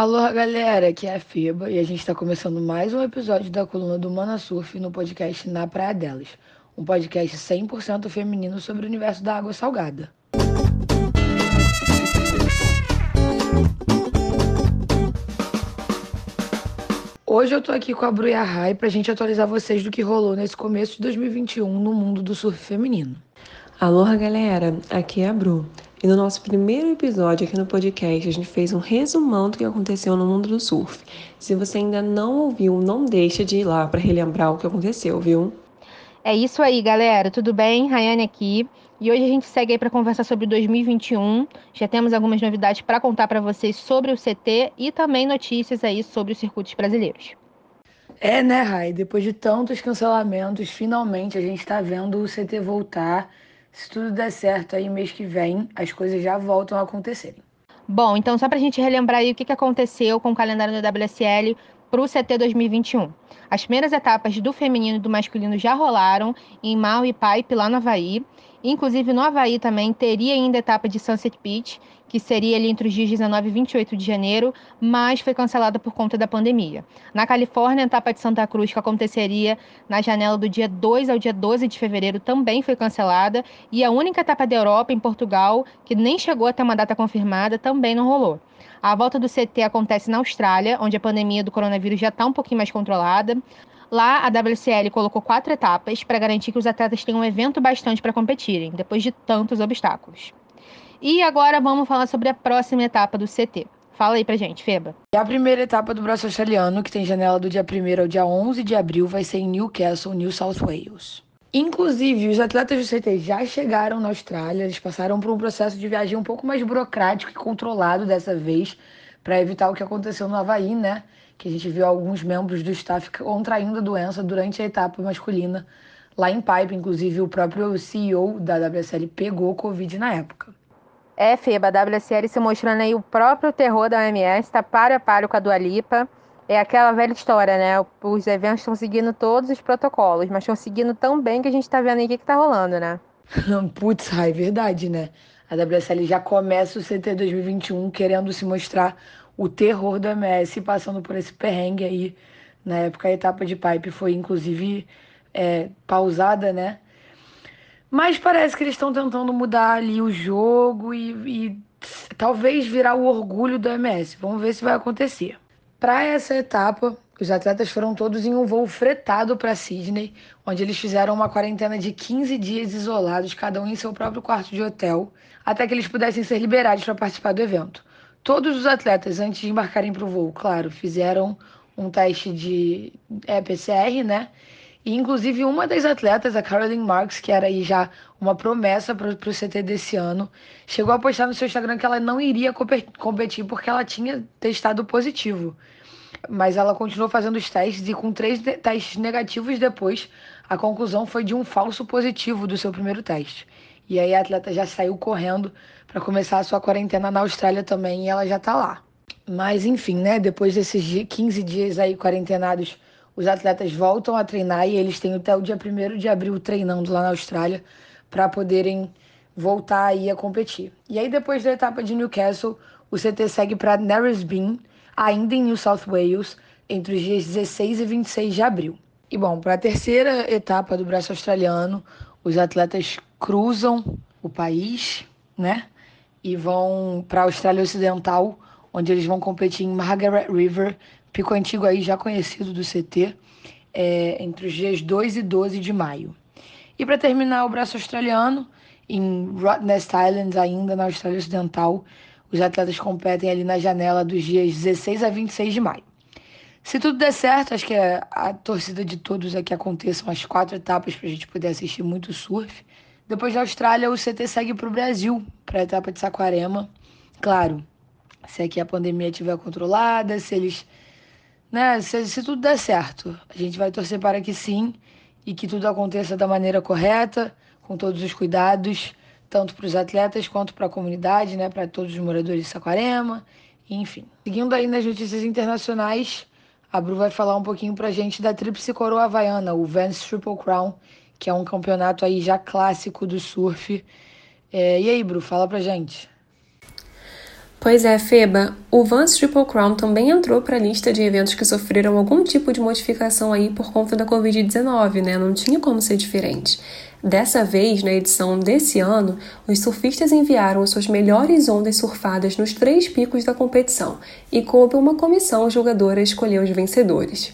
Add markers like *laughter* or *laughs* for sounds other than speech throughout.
Alô, galera, aqui é a Feba e a gente está começando mais um episódio da coluna do Mana Surf no podcast Na Praia Delas, um podcast 100% feminino sobre o universo da água salgada. Hoje eu tô aqui com a Bru e a Rai pra gente atualizar vocês do que rolou nesse começo de 2021 no mundo do surf feminino. Aloha, galera! Aqui é a Bru. E no nosso primeiro episódio aqui no podcast, a gente fez um resumão do que aconteceu no mundo do surf. Se você ainda não ouviu, não deixa de ir lá para relembrar o que aconteceu, viu? É isso aí, galera. Tudo bem? Rayane aqui. E hoje a gente segue aí para conversar sobre 2021. Já temos algumas novidades para contar para vocês sobre o CT e também notícias aí sobre os circuitos brasileiros. É, né, Rai? Depois de tantos cancelamentos, finalmente a gente está vendo o CT voltar. Se tudo der certo aí mês que vem, as coisas já voltam a acontecerem. Bom, então só para a gente relembrar aí o que, que aconteceu com o calendário da WSL para o CT 2021. As primeiras etapas do feminino e do masculino já rolaram em Mau e Pipe, lá no Havaí. Inclusive, no Havaí também teria ainda a etapa de Sunset Beach, que seria ali entre os dias 19 e 28 de janeiro, mas foi cancelada por conta da pandemia. Na Califórnia, a etapa de Santa Cruz, que aconteceria na janela do dia 2 ao dia 12 de fevereiro, também foi cancelada. E a única etapa da Europa, em Portugal, que nem chegou até uma data confirmada, também não rolou. A volta do CT acontece na Austrália, onde a pandemia do coronavírus já está um pouquinho mais controlada. Lá, a WCL colocou quatro etapas para garantir que os atletas tenham um evento bastante para competirem, depois de tantos obstáculos. E agora vamos falar sobre a próxima etapa do CT. Fala aí pra gente, Feba. A primeira etapa do braço australiano, que tem janela do dia 1 ao dia 11 de abril, vai ser em Newcastle, New South Wales. Inclusive, os atletas do CT já chegaram na Austrália, eles passaram por um processo de viagem um pouco mais burocrático e controlado dessa vez, para evitar o que aconteceu no Havaí, né? Que a gente viu alguns membros do staff contraindo a doença durante a etapa masculina lá em Pipe. Inclusive, o próprio CEO da WSL pegou Covid na época. É, Feba, a WSL se mostrando aí o próprio terror da OMS, tá para a paro com a Dua Lipa. É aquela velha história, né? Os eventos estão seguindo todos os protocolos, mas estão seguindo tão bem que a gente tá vendo aí o que, que tá rolando, né? *laughs* Putz, é verdade, né? A WSL já começa o CT 2021 querendo se mostrar o terror do MS, passando por esse perrengue aí. Na época, a etapa de pipe foi, inclusive, é, pausada, né? Mas parece que eles estão tentando mudar ali o jogo e, e talvez virar o orgulho do MS. Vamos ver se vai acontecer. Para essa etapa, os atletas foram todos em um voo fretado para Sydney, onde eles fizeram uma quarentena de 15 dias isolados, cada um em seu próprio quarto de hotel, até que eles pudessem ser liberados para participar do evento. Todos os atletas, antes de embarcarem para o voo, claro, fizeram um teste de PCR, né? E, inclusive, uma das atletas, a Caroline Marks, que era aí já uma promessa para o CT desse ano, chegou a postar no seu Instagram que ela não iria competir porque ela tinha testado positivo. Mas ela continuou fazendo os testes e, com três testes negativos depois, a conclusão foi de um falso positivo do seu primeiro teste. E aí a atleta já saiu correndo para começar a sua quarentena na Austrália também e ela já está lá. Mas enfim, né? Depois desses 15 dias aí quarentenados os atletas voltam a treinar e eles têm até o dia 1 de abril treinando lá na Austrália para poderem voltar aí a competir. E aí depois da etapa de Newcastle, o CT segue para Narrowsbyn, ainda em New South Wales, entre os dias 16 e 26 de abril. E bom, para a terceira etapa do braço australiano, os atletas cruzam o país, né? E vão para a Austrália Ocidental, onde eles vão competir em Margaret River, Pico Antigo aí já conhecido do CT, é, entre os dias 2 e 12 de maio. E para terminar o braço australiano, em Rottnest Islands, ainda na Austrália Ocidental, os atletas competem ali na janela dos dias 16 a 26 de maio. Se tudo der certo, acho que a, a torcida de todos é que aconteçam as quatro etapas para a gente poder assistir muito surf. Depois da Austrália, o CT segue para o Brasil, para a etapa de Saquarema. Claro, se aqui a pandemia estiver controlada, se eles né? Se, se tudo der certo, a gente vai torcer para que sim e que tudo aconteça da maneira correta, com todos os cuidados, tanto para os atletas quanto para a comunidade, né? Para todos os moradores de Saquarema, enfim. Seguindo aí nas notícias internacionais, a Bru vai falar um pouquinho para a gente da Tríplice Coroa Havaiana, o Vans Triple Crown, que é um campeonato aí já clássico do surf. É, e aí, Bru, fala pra gente. Pois é, Feba, o Vans Triple Crown também entrou para a lista de eventos que sofreram algum tipo de modificação aí por conta da Covid-19, né? Não tinha como ser diferente. Dessa vez, na edição desse ano, os surfistas enviaram as suas melhores ondas surfadas nos três picos da competição e coube uma comissão julgadora escolher os vencedores.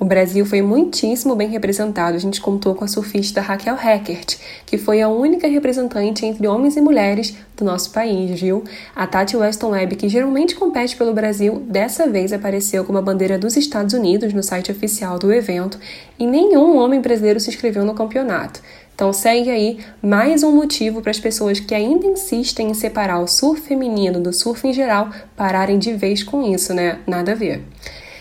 O Brasil foi muitíssimo bem representado. A gente contou com a surfista Raquel Heckert, que foi a única representante entre homens e mulheres do nosso país, viu? A Tati Weston Webb, que geralmente compete pelo Brasil, dessa vez apareceu com uma bandeira dos Estados Unidos no site oficial do evento e nenhum homem brasileiro se inscreveu no campeonato. Então segue aí mais um motivo para as pessoas que ainda insistem em separar o surf feminino do surf em geral pararem de vez com isso, né? Nada a ver.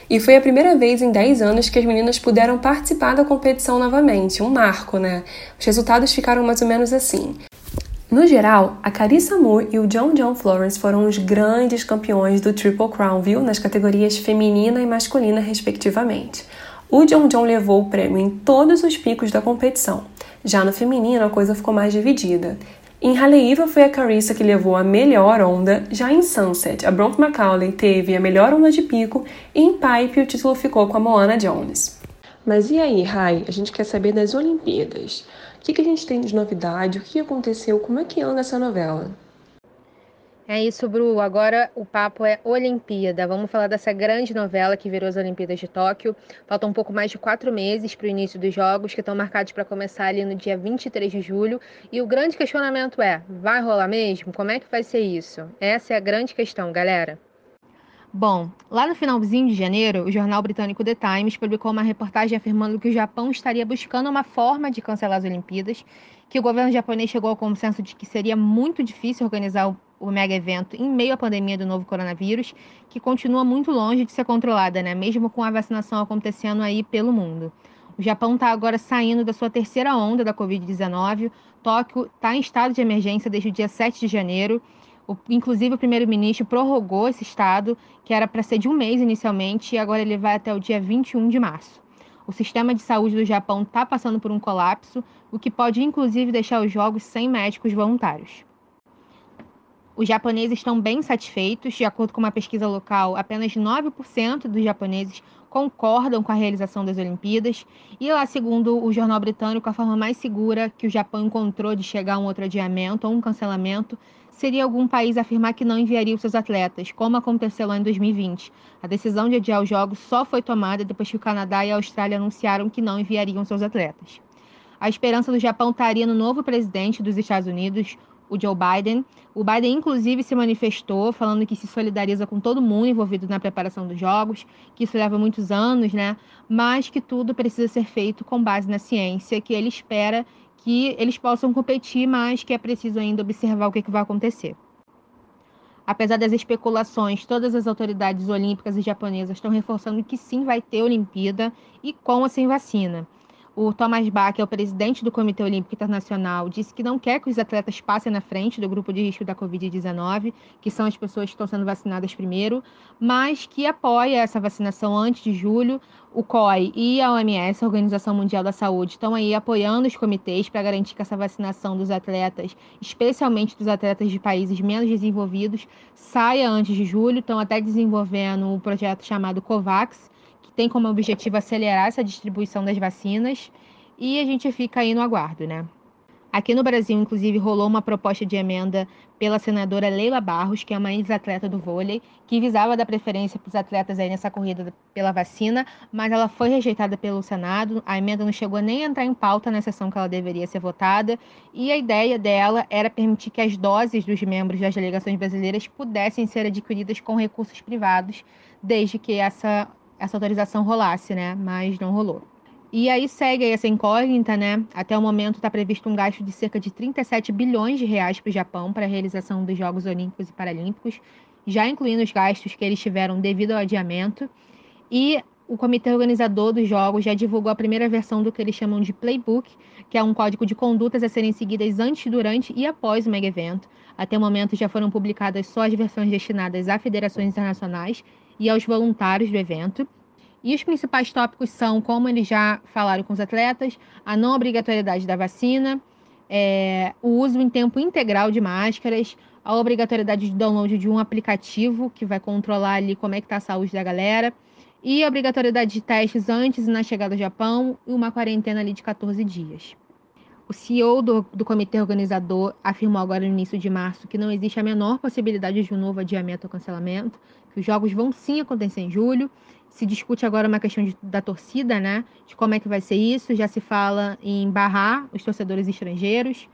E foi a primeira vez em 10 anos que as meninas puderam participar da competição novamente, um marco, né? Os resultados ficaram mais ou menos assim. No geral, a Carissa Moore e o John John Florence foram os grandes campeões do Triple Crown, viu? Nas categorias feminina e masculina, respectivamente. O John John levou o prêmio em todos os picos da competição. Já no feminino, a coisa ficou mais dividida. Em Haleiwa foi a Carissa que levou a melhor onda, já em Sunset, a Bronte Macaulay teve a melhor onda de pico e em Pipe o título ficou com a Moana Jones. Mas e aí, Rai? A gente quer saber das Olimpíadas. O que, que a gente tem de novidade? O que aconteceu? Como é que anda essa novela? É isso, Bru. Agora o papo é Olimpíada. Vamos falar dessa grande novela que virou as Olimpíadas de Tóquio. Faltam um pouco mais de quatro meses para o início dos Jogos, que estão marcados para começar ali no dia 23 de julho. E o grande questionamento é: vai rolar mesmo? Como é que vai ser isso? Essa é a grande questão, galera. Bom, lá no finalzinho de janeiro, o jornal britânico The Times publicou uma reportagem afirmando que o Japão estaria buscando uma forma de cancelar as Olimpíadas, que o governo japonês chegou ao consenso de que seria muito difícil organizar o mega evento em meio à pandemia do novo coronavírus, que continua muito longe de ser controlada, né? Mesmo com a vacinação acontecendo aí pelo mundo. O Japão está agora saindo da sua terceira onda da Covid-19. Tóquio está em estado de emergência desde o dia 7 de janeiro. O, inclusive, o primeiro-ministro prorrogou esse estado, que era para ser de um mês inicialmente, e agora ele vai até o dia 21 de março. O sistema de saúde do Japão está passando por um colapso, o que pode inclusive deixar os jogos sem médicos voluntários. Os japoneses estão bem satisfeitos. De acordo com uma pesquisa local, apenas 9% dos japoneses concordam com a realização das Olimpíadas. E lá, segundo o jornal britânico, a forma mais segura que o Japão encontrou de chegar a um outro adiamento ou um cancelamento seria algum país afirmar que não enviaria os seus atletas, como aconteceu lá em 2020. A decisão de adiar os Jogos só foi tomada depois que o Canadá e a Austrália anunciaram que não enviariam seus atletas. A esperança do Japão estaria no novo presidente dos Estados Unidos, o Joe Biden. O Biden, inclusive, se manifestou falando que se solidariza com todo mundo envolvido na preparação dos jogos, que isso leva muitos anos, né? Mas que tudo precisa ser feito com base na ciência, que ele espera que eles possam competir, mas que é preciso ainda observar o que, que vai acontecer. Apesar das especulações, todas as autoridades olímpicas e japonesas estão reforçando que sim vai ter Olimpíada e com ou sem vacina. O Thomas Bach, que é o presidente do Comitê Olímpico Internacional, disse que não quer que os atletas passem na frente do grupo de risco da Covid-19, que são as pessoas que estão sendo vacinadas primeiro, mas que apoia essa vacinação antes de julho. O COI e a OMS, a Organização Mundial da Saúde, estão aí apoiando os comitês para garantir que essa vacinação dos atletas, especialmente dos atletas de países menos desenvolvidos, saia antes de julho. Estão até desenvolvendo um projeto chamado COVAX, tem como objetivo acelerar essa distribuição das vacinas e a gente fica aí no aguardo, né? Aqui no Brasil, inclusive, rolou uma proposta de emenda pela senadora Leila Barros, que é uma ex-atleta do vôlei, que visava dar preferência para os atletas aí nessa corrida pela vacina, mas ela foi rejeitada pelo Senado. A emenda não chegou nem a entrar em pauta na sessão que ela deveria ser votada, e a ideia dela era permitir que as doses dos membros das delegações brasileiras pudessem ser adquiridas com recursos privados, desde que essa essa autorização rolasse, né? Mas não rolou. E aí segue aí essa incógnita, né? Até o momento está previsto um gasto de cerca de 37 bilhões de reais para o Japão para a realização dos Jogos Olímpicos e Paralímpicos, já incluindo os gastos que eles tiveram devido ao adiamento. E o comitê organizador dos jogos já divulgou a primeira versão do que eles chamam de Playbook, que é um código de condutas a serem seguidas antes, durante e após o mega evento. Até o momento já foram publicadas só as versões destinadas a federações internacionais e aos voluntários do evento. E os principais tópicos são, como eles já falaram com os atletas, a não obrigatoriedade da vacina, é, o uso em tempo integral de máscaras, a obrigatoriedade de download de um aplicativo que vai controlar ali como é que está a saúde da galera, e a obrigatoriedade de testes antes e na chegada ao Japão, e uma quarentena ali de 14 dias. O CEO do, do comitê organizador afirmou agora no início de março que não existe a menor possibilidade de um novo adiamento ou cancelamento, os jogos vão sim acontecer em julho. Se discute agora uma questão de, da torcida, né? De como é que vai ser isso. Já se fala em barrar os torcedores estrangeiros.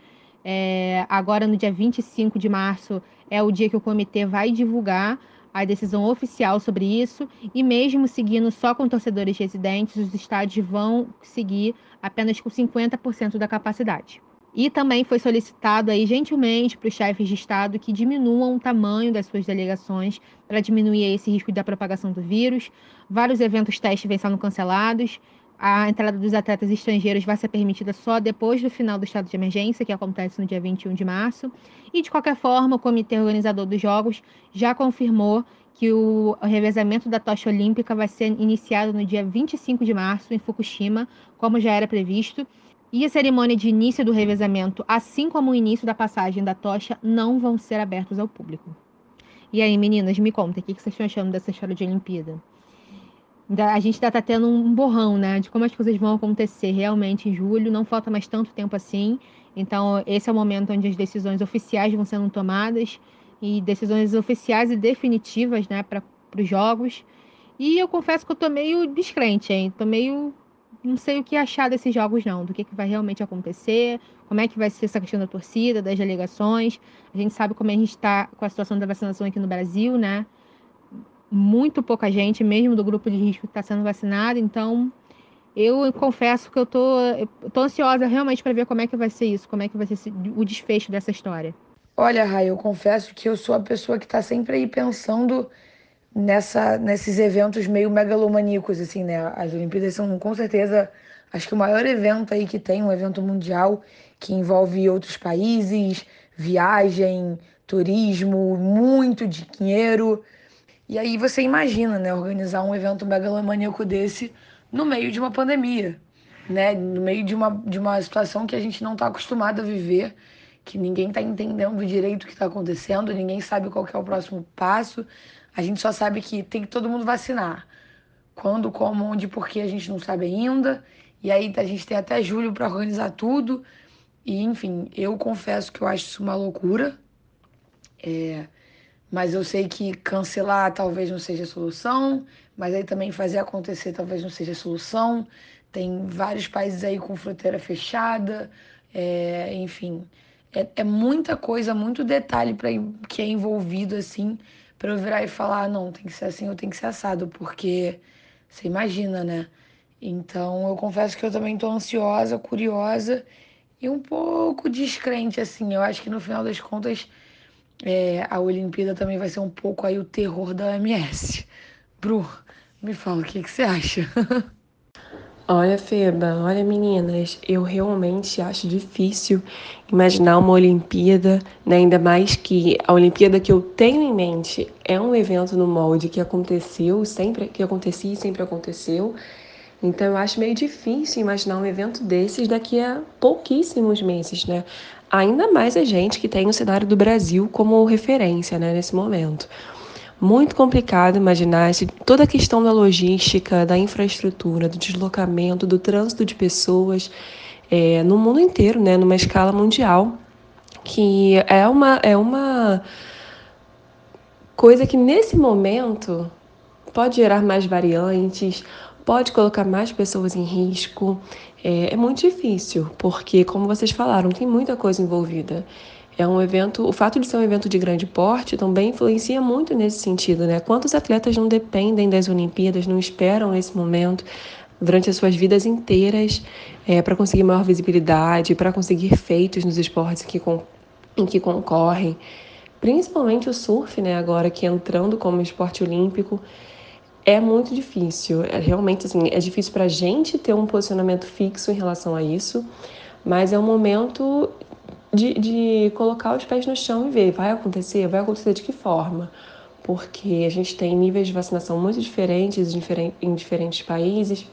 É, agora, no dia 25 de março, é o dia que o comitê vai divulgar a decisão oficial sobre isso, e mesmo seguindo só com torcedores residentes, os estádios vão seguir apenas com 50% da capacidade. E também foi solicitado aí gentilmente para os chefes de Estado que diminuam o tamanho das suas delegações para diminuir esse risco da propagação do vírus. Vários eventos teste vêm sendo cancelados. A entrada dos atletas estrangeiros vai ser permitida só depois do final do estado de emergência, que acontece no dia 21 de março. E, de qualquer forma, o comitê organizador dos Jogos já confirmou que o revezamento da tocha olímpica vai ser iniciado no dia 25 de março, em Fukushima, como já era previsto. E a cerimônia de início do revezamento, assim como o início da passagem da tocha, não vão ser abertos ao público. E aí, meninas, me contem, o que vocês estão achando dessa história de Olimpíada? a gente está tendo um borrão, né, de como as coisas vão acontecer realmente em julho. Não falta mais tanto tempo assim. Então, esse é o momento onde as decisões oficiais vão sendo tomadas e decisões oficiais e definitivas, né, para os jogos. E eu confesso que eu tô meio descrente, hein? Tô meio não sei o que achar desses jogos não, do que, que vai realmente acontecer, como é que vai ser essa questão da torcida, das delegações. A gente sabe como a gente está com a situação da vacinação aqui no Brasil, né? muito pouca gente, mesmo do grupo de risco, está sendo vacinada. Então, eu confesso que eu tô, tô ansiosa realmente para ver como é que vai ser isso, como é que vai ser o desfecho dessa história. Olha, Rai, eu confesso que eu sou a pessoa que está sempre aí pensando nessa, nesses eventos meio megalomaníacos, assim, né? As Olimpíadas são com certeza, acho que o maior evento aí que tem, um evento mundial que envolve outros países, viagem, turismo, muito dinheiro. E aí você imagina, né, organizar um evento megalomaníaco desse no meio de uma pandemia, né, no meio de uma, de uma situação que a gente não está acostumado a viver, que ninguém está entendendo direito o que está acontecendo, ninguém sabe qual é o próximo passo, a gente só sabe que tem que todo mundo vacinar. Quando, como, onde, porque a gente não sabe ainda. E aí a gente tem até julho para organizar tudo. E enfim, eu confesso que eu acho isso uma loucura. É, mas eu sei que cancelar talvez não seja a solução, mas aí também fazer acontecer talvez não seja a solução. Tem vários países aí com fronteira fechada, é, enfim. É, é, muita coisa, muito detalhe pra, que é envolvido, assim, para eu virar e falar: ah, não, tem que ser assim ou tem que ser assado, porque você imagina, né? Então eu confesso que eu também tô ansiosa, curiosa e um pouco descrente, assim. Eu acho que no final das contas é, a Olimpíada também vai ser um pouco aí o terror da OMS. Bru, me fala, o que, que você acha? *laughs* Olha, Feba, olha, meninas, eu realmente acho difícil imaginar uma Olimpíada, né? ainda mais que a Olimpíada que eu tenho em mente é um evento no molde que aconteceu, sempre que acontecia e sempre aconteceu. Então eu acho meio difícil imaginar um evento desses daqui a pouquíssimos meses, né? ainda mais a gente que tem o cenário do Brasil como referência né, nesse momento. Muito complicado imaginar se toda a questão da logística, da infraestrutura, do deslocamento, do trânsito de pessoas é, no mundo inteiro, né, numa escala mundial, que é uma, é uma coisa que nesse momento pode gerar mais variantes, pode colocar mais pessoas em risco. É, é, muito difícil, porque, como vocês falaram, tem muita coisa envolvida. É um evento, o fato de ser um evento de grande porte também influencia muito nesse sentido, né? Quantos atletas não dependem das Olimpíadas, não esperam esse momento durante as suas vidas inteiras é, para conseguir maior visibilidade, para conseguir feitos nos esportes que, em que concorrem. Principalmente o surf, né? Agora que entrando como esporte olímpico, é muito difícil. É realmente assim, é difícil para a gente ter um posicionamento fixo em relação a isso, mas é um momento de, de colocar os pés no chão e ver, vai acontecer, vai acontecer de que forma? Porque a gente tem níveis de vacinação muito diferentes em diferentes países.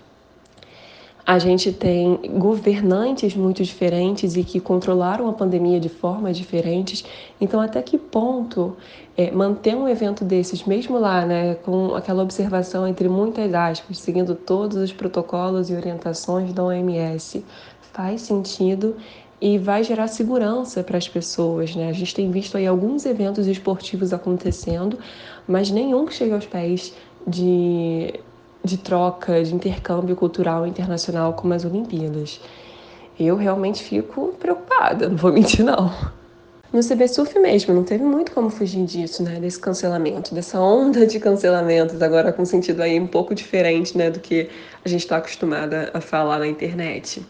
a gente tem governantes muito diferentes e que controlaram a pandemia de formas diferentes. Então, até que ponto é, manter um evento desses, mesmo lá, né, com aquela observação entre muitas aspas, seguindo todos os protocolos e orientações da OMS, faz sentido e vai gerar segurança para as pessoas, né? A gente tem visto aí alguns eventos esportivos acontecendo, mas nenhum que chega aos pés de de troca, de intercâmbio cultural internacional como as Olimpíadas. Eu realmente fico preocupada, não vou mentir não. No CB Surf mesmo, não teve muito como fugir disso, né? Desse cancelamento, dessa onda de cancelamentos, agora com sentido aí um pouco diferente, né? Do que a gente está acostumada a falar na internet.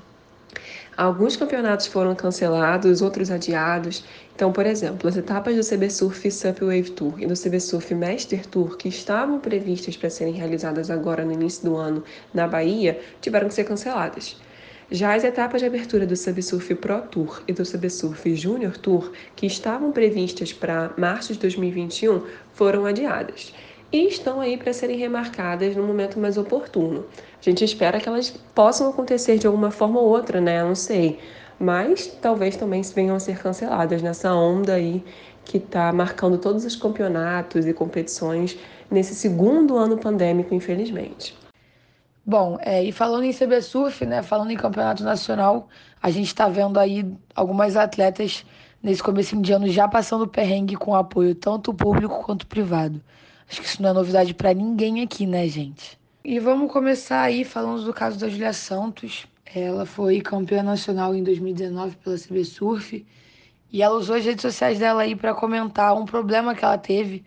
Alguns campeonatos foram cancelados, outros adiados. Então, por exemplo, as etapas do CB Surf Sup Wave Tour e do CB Surf Master Tour, que estavam previstas para serem realizadas agora no início do ano na Bahia, tiveram que ser canceladas. Já as etapas de abertura do Subsurf Pro Tour e do Subsurf Junior Tour, que estavam previstas para março de 2021, foram adiadas e estão aí para serem remarcadas no momento mais oportuno. A gente espera que elas possam acontecer de alguma forma ou outra, né? Eu não sei. Mas talvez também venham a ser canceladas nessa onda aí que está marcando todos os campeonatos e competições nesse segundo ano pandêmico, infelizmente. Bom, é, e falando em CB Surf, né, falando em campeonato nacional, a gente está vendo aí algumas atletas nesse começo de ano já passando perrengue com apoio tanto público quanto privado. Acho que isso não é novidade para ninguém aqui, né, gente? E vamos começar aí falando do caso da Julia Santos. Ela foi campeã nacional em 2019 pela CB Surf e ela usou as redes sociais dela aí para comentar um problema que ela teve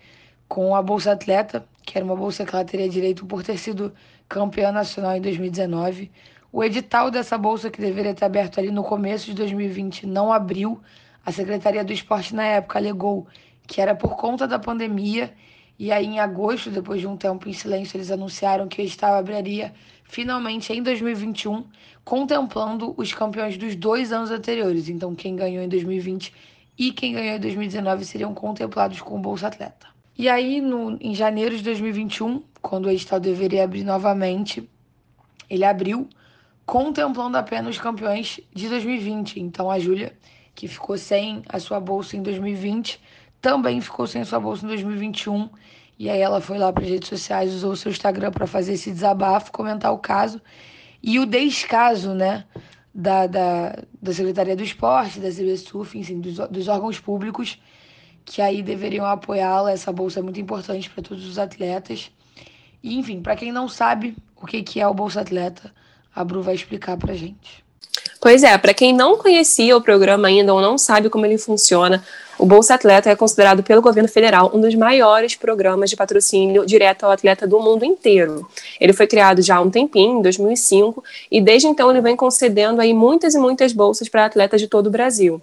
com a Bolsa Atleta, que era uma bolsa que ela teria direito por ter sido campeã nacional em 2019. O edital dessa bolsa, que deveria ter aberto ali no começo de 2020, não abriu. A Secretaria do Esporte, na época, alegou que era por conta da pandemia e aí, em agosto, depois de um tempo em silêncio, eles anunciaram que o estado abriria finalmente em 2021, contemplando os campeões dos dois anos anteriores. Então, quem ganhou em 2020 e quem ganhou em 2019 seriam contemplados com o Bolsa Atleta. E aí, no, em janeiro de 2021, quando o edital deveria abrir novamente, ele abriu, contemplando apenas os campeões de 2020. Então, a Júlia, que ficou sem a sua bolsa em 2020, também ficou sem sua bolsa em 2021. E aí ela foi lá para as redes sociais, usou o seu Instagram para fazer esse desabafo, comentar o caso. E o descaso, né, da, da, da Secretaria do Esporte, da CBSUF, enfim, dos, dos órgãos públicos, que aí deveriam apoiá-la. Essa bolsa é muito importante para todos os atletas. E, enfim, para quem não sabe o que, que é o Bolsa Atleta, a Bru vai explicar para gente. Pois é, para quem não conhecia o programa ainda ou não sabe como ele funciona, o Bolsa Atleta é considerado pelo governo federal um dos maiores programas de patrocínio direto ao atleta do mundo inteiro. Ele foi criado já há um tempinho, em 2005, e desde então ele vem concedendo aí muitas e muitas bolsas para atletas de todo o Brasil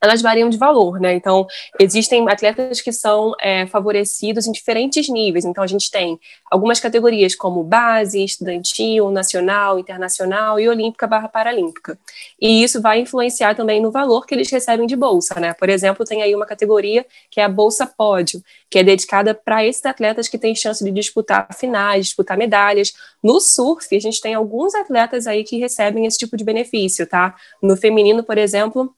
elas variam de valor, né? Então, existem atletas que são é, favorecidos em diferentes níveis. Então, a gente tem algumas categorias como base, estudantil, nacional, internacional e olímpica barra paralímpica. E isso vai influenciar também no valor que eles recebem de bolsa, né? Por exemplo, tem aí uma categoria que é a Bolsa Pódio, que é dedicada para esses atletas que têm chance de disputar finais, disputar medalhas. No surf, a gente tem alguns atletas aí que recebem esse tipo de benefício, tá? No feminino, por exemplo,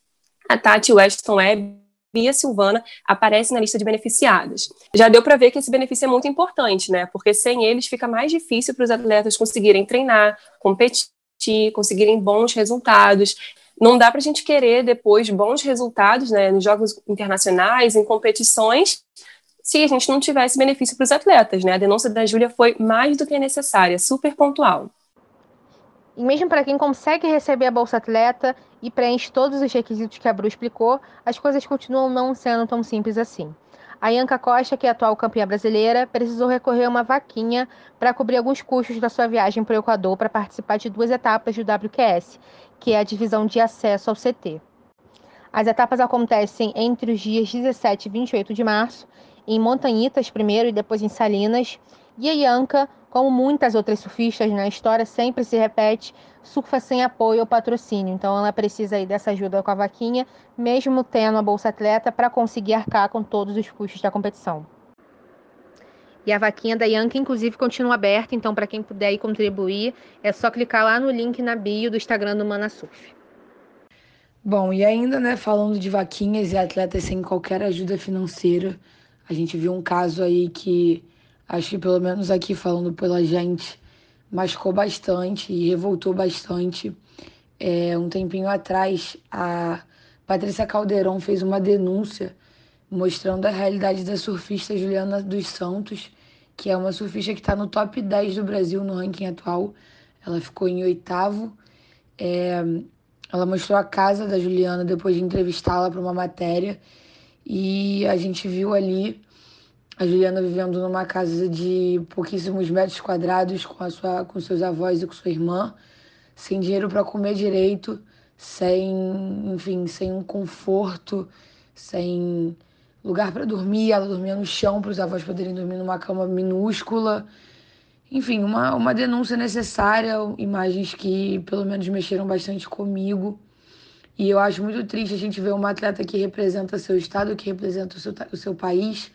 a Tati Weston Webb e a Silvana aparecem na lista de beneficiados. Já deu para ver que esse benefício é muito importante, né? Porque sem eles fica mais difícil para os atletas conseguirem treinar, competir, conseguirem bons resultados. Não dá para a gente querer depois bons resultados, né, nos jogos internacionais, em competições, se a gente não tivesse benefício para os atletas, né? A denúncia da Júlia foi mais do que necessária, super pontual. E mesmo para quem consegue receber a Bolsa Atleta e preenche todos os requisitos que a Bru explicou, as coisas continuam não sendo tão simples assim. A Ianca Costa, que é atual campeã brasileira, precisou recorrer a uma vaquinha para cobrir alguns custos da sua viagem para o Equador para participar de duas etapas do WQS, que é a divisão de acesso ao CT. As etapas acontecem entre os dias 17 e 28 de março, em Montanhitas primeiro e depois em Salinas, e Ianca como muitas outras surfistas na história, sempre se repete, surfa sem apoio ou patrocínio. Então ela precisa aí dessa ajuda com a vaquinha, mesmo tendo a Bolsa Atleta, para conseguir arcar com todos os custos da competição. E a vaquinha da Yanka, inclusive, continua aberta, então para quem puder ir contribuir, é só clicar lá no link na bio do Instagram do Mana Surf. Bom, e ainda, né, falando de vaquinhas e atletas sem qualquer ajuda financeira, a gente viu um caso aí que acho que pelo menos aqui falando pela gente machucou bastante e revoltou bastante. É, um tempinho atrás, a Patrícia Caldeirão fez uma denúncia mostrando a realidade da surfista Juliana dos Santos, que é uma surfista que está no top 10 do Brasil no ranking atual. Ela ficou em oitavo. É, ela mostrou a casa da Juliana depois de entrevistá-la para uma matéria e a gente viu ali a Juliana vivendo numa casa de pouquíssimos metros quadrados com a sua com seus avós e com sua irmã, sem dinheiro para comer direito, sem, enfim, sem um conforto, sem lugar para dormir, ela dormia no chão para os avós poderem dormir numa cama minúscula. Enfim, uma, uma denúncia necessária, imagens que pelo menos mexeram bastante comigo. E eu acho muito triste a gente ver uma atleta que representa seu estado, que representa o seu, o seu país,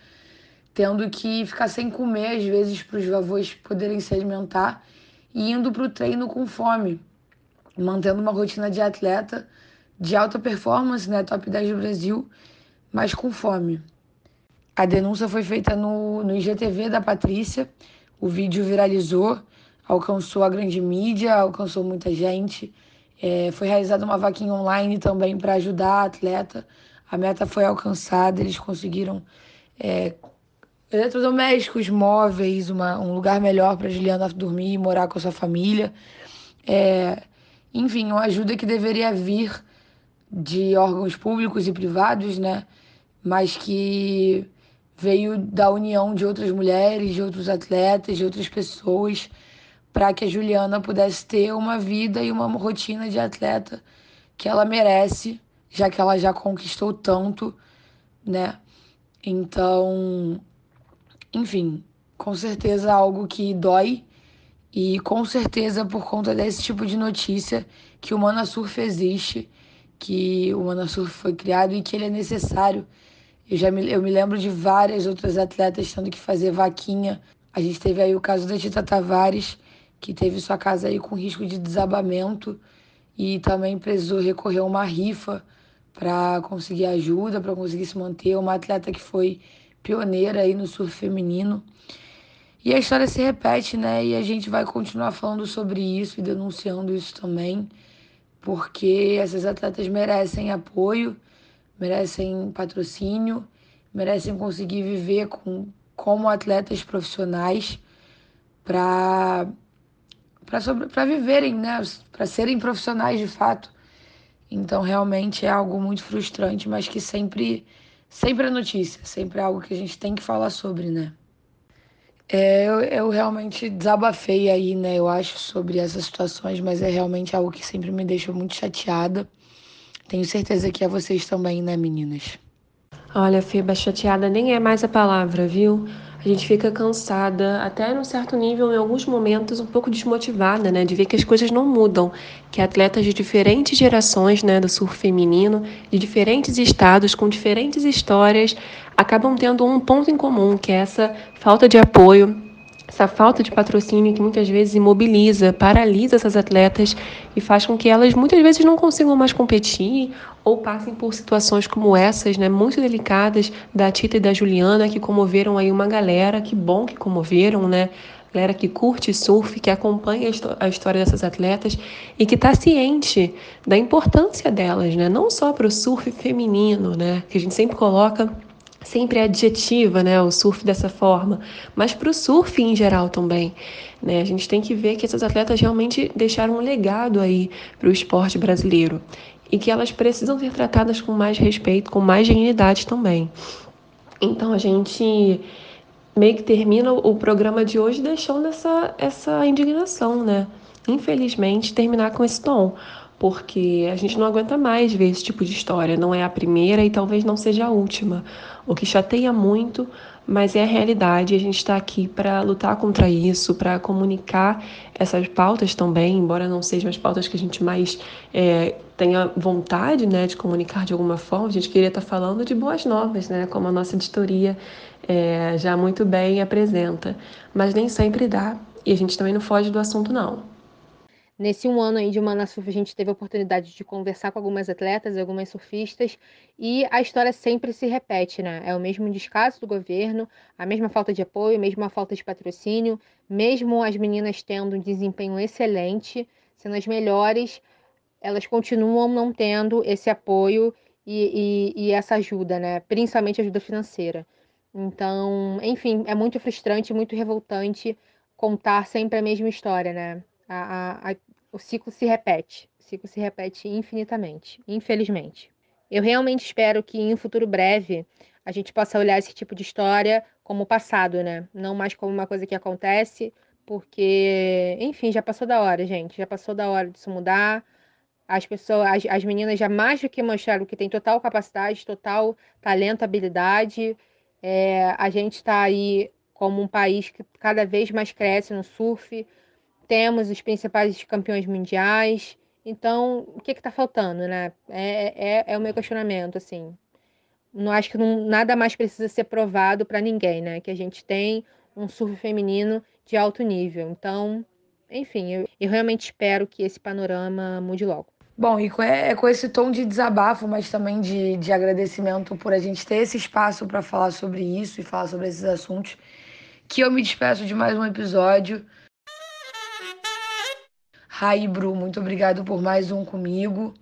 tendo que ficar sem comer, às vezes, para os avós poderem se alimentar e indo para o treino com fome, mantendo uma rotina de atleta de alta performance, né, top 10 do Brasil, mas com fome. A denúncia foi feita no, no IGTV da Patrícia, o vídeo viralizou, alcançou a grande mídia, alcançou muita gente. É, foi realizada uma vaquinha online também para ajudar a atleta. A meta foi alcançada, eles conseguiram é, eletrodomésticos, móveis, uma, um lugar melhor para Juliana dormir e morar com a sua família. É, enfim, uma ajuda que deveria vir de órgãos públicos e privados, né? Mas que veio da união de outras mulheres, de outros atletas, de outras pessoas, para que a Juliana pudesse ter uma vida e uma rotina de atleta que ela merece, já que ela já conquistou tanto, né? Então, enfim, com certeza algo que dói e com certeza por conta desse tipo de notícia que o Mana Surf existe, que o Mana Surf foi criado e que ele é necessário eu já me, eu me lembro de várias outras atletas tendo que fazer vaquinha. A gente teve aí o caso da Tita Tavares, que teve sua casa aí com risco de desabamento e também precisou recorrer a uma rifa para conseguir ajuda, para conseguir se manter. Uma atleta que foi pioneira aí no surf feminino. E a história se repete, né? E a gente vai continuar falando sobre isso e denunciando isso também, porque essas atletas merecem apoio merecem patrocínio, merecem conseguir viver com, como atletas profissionais para para viverem, né, para serem profissionais de fato. Então realmente é algo muito frustrante, mas que sempre sempre é notícia, sempre é algo que a gente tem que falar sobre, né? É, eu, eu realmente desabafei aí, né? Eu acho sobre essas situações, mas é realmente algo que sempre me deixa muito chateada. Tenho certeza que é vocês também, né, meninas? Olha, Feba, chateada nem é mais a palavra, viu? A gente fica cansada, até num certo nível, em alguns momentos, um pouco desmotivada, né? De ver que as coisas não mudam. Que atletas de diferentes gerações, né, do surf feminino, de diferentes estados, com diferentes histórias, acabam tendo um ponto em comum, que é essa falta de apoio, essa falta de patrocínio que muitas vezes imobiliza, paralisa essas atletas e faz com que elas muitas vezes não consigam mais competir ou passem por situações como essas, né, muito delicadas da Tita e da Juliana que comoveram aí uma galera, que bom que comoveram, né? Galera que curte surf, que acompanha a história dessas atletas e que está ciente da importância delas, né? Não só para o surf feminino, né? Que a gente sempre coloca sempre adjetiva, né, o surf dessa forma, mas para o surf em geral também. Né? A gente tem que ver que essas atletas realmente deixaram um legado aí para o esporte brasileiro e que elas precisam ser tratadas com mais respeito, com mais dignidade também. Então a gente meio que termina o programa de hoje deixando essa, essa indignação, né? Infelizmente, terminar com esse tom porque a gente não aguenta mais ver esse tipo de história. Não é a primeira e talvez não seja a última. O que chateia muito mas é a realidade. A gente está aqui para lutar contra isso, para comunicar essas pautas também, embora não sejam as pautas que a gente mais é, tenha vontade né, de comunicar de alguma forma. A gente queria estar tá falando de boas novas, né, como a nossa editoria é, já muito bem apresenta, mas nem sempre dá e a gente também não foge do assunto, não. Nesse um ano aí de Mana Surf, a gente teve a oportunidade de conversar com algumas atletas, algumas surfistas, e a história sempre se repete, né? É o mesmo descaso do governo, a mesma falta de apoio, a mesma falta de patrocínio, mesmo as meninas tendo um desempenho excelente, sendo as melhores, elas continuam não tendo esse apoio e, e, e essa ajuda, né? Principalmente ajuda financeira. Então, enfim, é muito frustrante, muito revoltante contar sempre a mesma história, né? A, a, o ciclo se repete. O ciclo se repete infinitamente, infelizmente. Eu realmente espero que em um futuro breve a gente possa olhar esse tipo de história como passado, né? Não mais como uma coisa que acontece, porque, enfim, já passou da hora, gente. Já passou da hora disso mudar. As pessoas, as, as meninas já mais do que mostraram que tem total capacidade, total talento, habilidade. É, a gente está aí como um país que cada vez mais cresce no surf temos os principais campeões mundiais. Então, o que está faltando, né? É, é, é o meu questionamento, assim. Não acho que não, nada mais precisa ser provado para ninguém, né? Que a gente tem um surf feminino de alto nível. Então, enfim, eu, eu realmente espero que esse panorama mude logo. Bom, e com, é, com esse tom de desabafo, mas também de, de agradecimento por a gente ter esse espaço para falar sobre isso e falar sobre esses assuntos, que eu me despeço de mais um episódio. Rai Bru, muito obrigado por mais um comigo.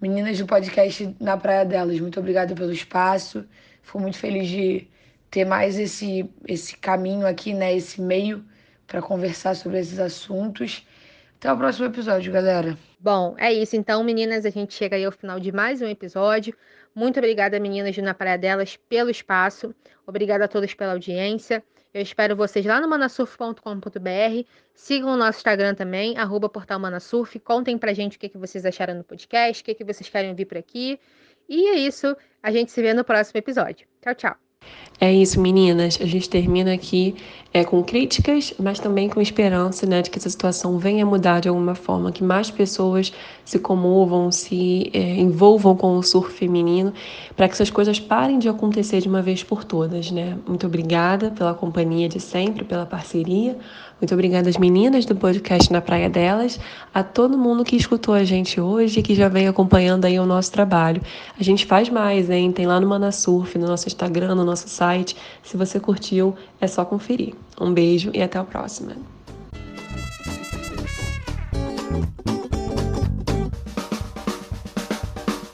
Meninas do podcast na Praia Delas, muito obrigada pelo espaço. Fico muito feliz de ter mais esse, esse caminho aqui, né? Esse meio para conversar sobre esses assuntos. Até o próximo episódio, galera. Bom, é isso. Então, meninas, a gente chega aí ao final de mais um episódio. Muito obrigada, meninas do Na Praia Delas, pelo espaço. Obrigada a todas pela audiência. Eu espero vocês lá no manasurf.com.br. Sigam o nosso Instagram também, arroba portal Manasurf. Contem pra gente o que, que vocês acharam no podcast, o que, que vocês querem ouvir por aqui. E é isso. A gente se vê no próximo episódio. Tchau, tchau. É isso, meninas. A gente termina aqui é, com críticas, mas também com esperança né, de que essa situação venha mudar de alguma forma, que mais pessoas se comovam, se é, envolvam com o surf feminino, para que essas coisas parem de acontecer de uma vez por todas. Né? Muito obrigada pela companhia de sempre, pela parceria. Muito obrigada às meninas do podcast Na Praia Delas, a todo mundo que escutou a gente hoje e que já vem acompanhando aí o nosso trabalho. A gente faz mais, hein? Tem lá no Manasurf, no nosso Instagram, no nosso site. Se você curtiu, é só conferir. Um beijo e até a próxima.